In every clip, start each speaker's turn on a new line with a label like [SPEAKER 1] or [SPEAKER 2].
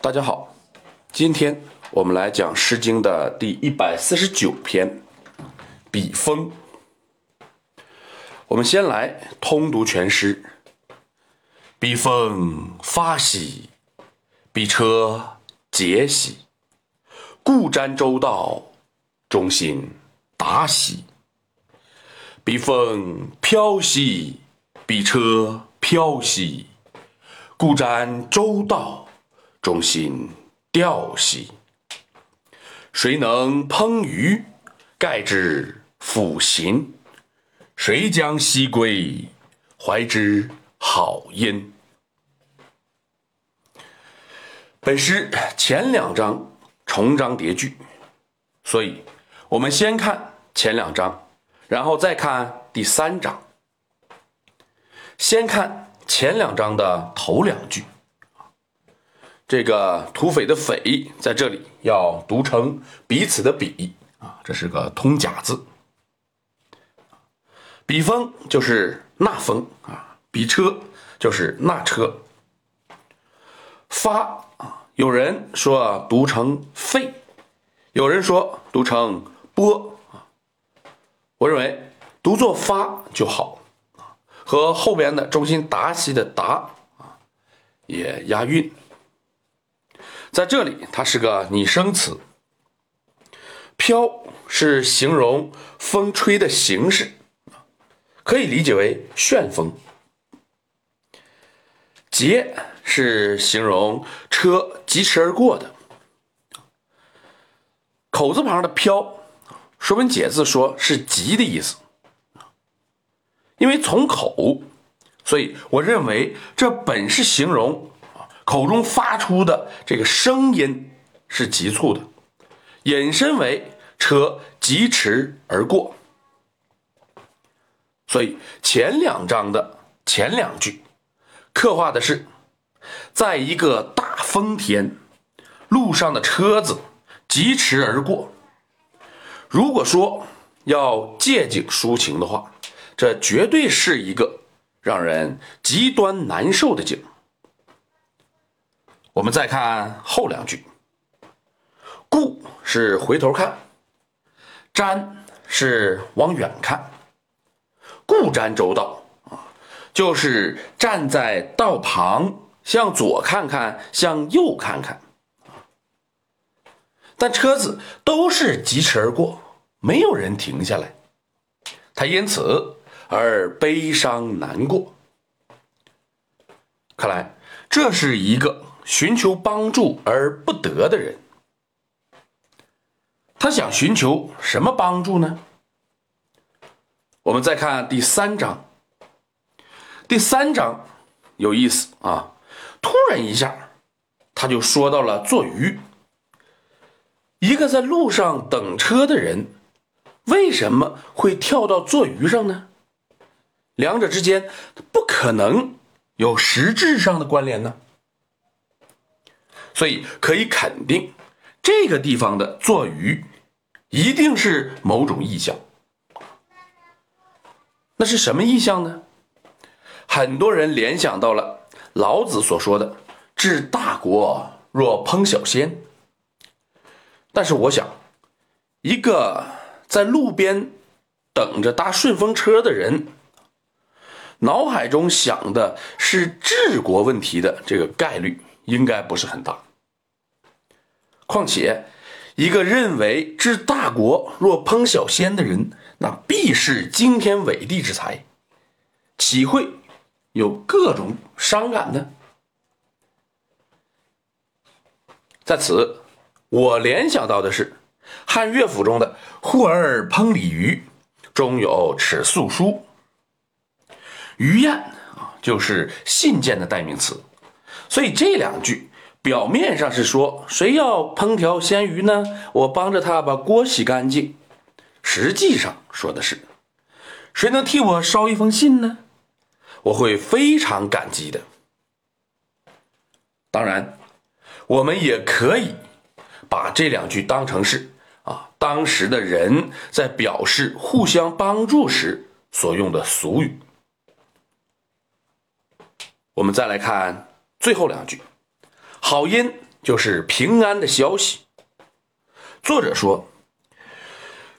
[SPEAKER 1] 大家好，今天我们来讲《诗经》的第一百四十九篇《笔锋》。我们先来通读全诗：笔锋发兮，笔车结兮，故瞻周道，中心达兮。笔锋飘兮，笔车飘兮，故瞻周道。中心调兮，谁能烹鱼，盖之腐行？谁将西归，怀之好音？本诗前两章重章叠句，所以我们先看前两章，然后再看第三章。先看前两章的头两句。这个土匪的“匪”在这里要读成彼此的“彼”啊，这是个通假字。笔锋就是那锋啊，笔车就是那车。发啊，有人说读成费，有人说读成波啊。我认为读作发就好，和后边的中心达西的达啊也押韵。在这里，它是个拟声词。飘是形容风吹的形式，可以理解为旋风。捷是形容车疾驰而过的。口字旁的飘，《说文解字》说是急的意思。因为从口，所以我认为这本是形容。口中发出的这个声音是急促的，引申为车疾驰而过。所以前两章的前两句刻画的是，在一个大风天，路上的车子疾驰而过。如果说要借景抒情的话，这绝对是一个让人极端难受的景。我们再看后两句，“顾”是回头看，“瞻”是往远看，“顾瞻周道”啊，就是站在道旁，向左看看，向右看看。但车子都是疾驰而过，没有人停下来，他因此而悲伤难过。看来这是一个。寻求帮助而不得的人，他想寻求什么帮助呢？我们再看第三章。第三章有意思啊！突然一下，他就说到了做鱼。一个在路上等车的人，为什么会跳到做鱼上呢？两者之间不可能有实质上的关联呢？所以可以肯定，这个地方的做鱼一定是某种意象。那是什么意象呢？很多人联想到了老子所说的“治大国若烹小鲜”。但是我想，一个在路边等着搭顺风车的人，脑海中想的是治国问题的这个概率应该不是很大。况且，一个认为治大国若烹小鲜的人，那必是惊天伟地之才，岂会有各种伤感呢？在此，我联想到的是汉乐府中的“呼儿烹鲤鱼”，中有尺素书。鱼雁啊，就是信件的代名词，所以这两句。表面上是说谁要烹调鲜鱼呢？我帮着他把锅洗干净。实际上说的是，谁能替我捎一封信呢？我会非常感激的。当然，我们也可以把这两句当成是啊，当时的人在表示互相帮助时所用的俗语。我们再来看最后两句。好音就是平安的消息。作者说，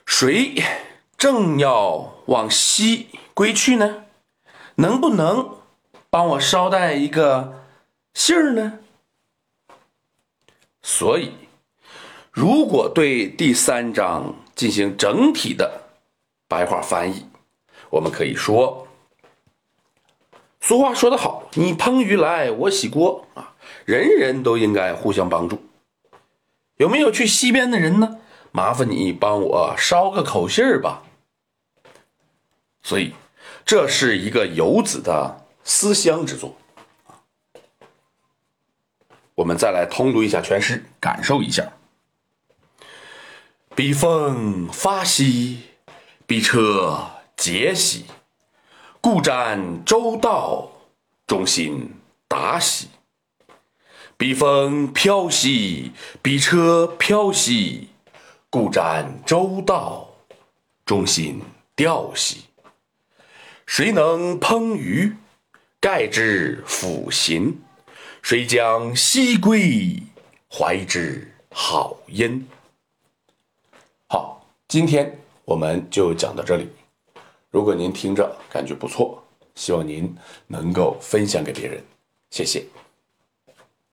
[SPEAKER 1] 谁正要往西归去呢？能不能帮我捎带一个信儿呢？所以，如果对第三章进行整体的白话翻译，我们可以说。俗话说得好，你烹鱼来，我洗锅啊！人人都应该互相帮助。有没有去西边的人呢？麻烦你帮我捎个口信儿吧。所以，这是一个游子的思乡之作。我们再来通读一下全诗，感受一下。彼风发兮，彼车节兮。故瞻周道，中心达兮；彼风飘兮，彼车飘兮。故瞻周道，中心吊兮。谁能烹鱼，盖之抚行？谁将西归，怀之好音？好，今天我们就讲到这里。如果您听着感觉不错，希望您能够分享给别人，谢谢。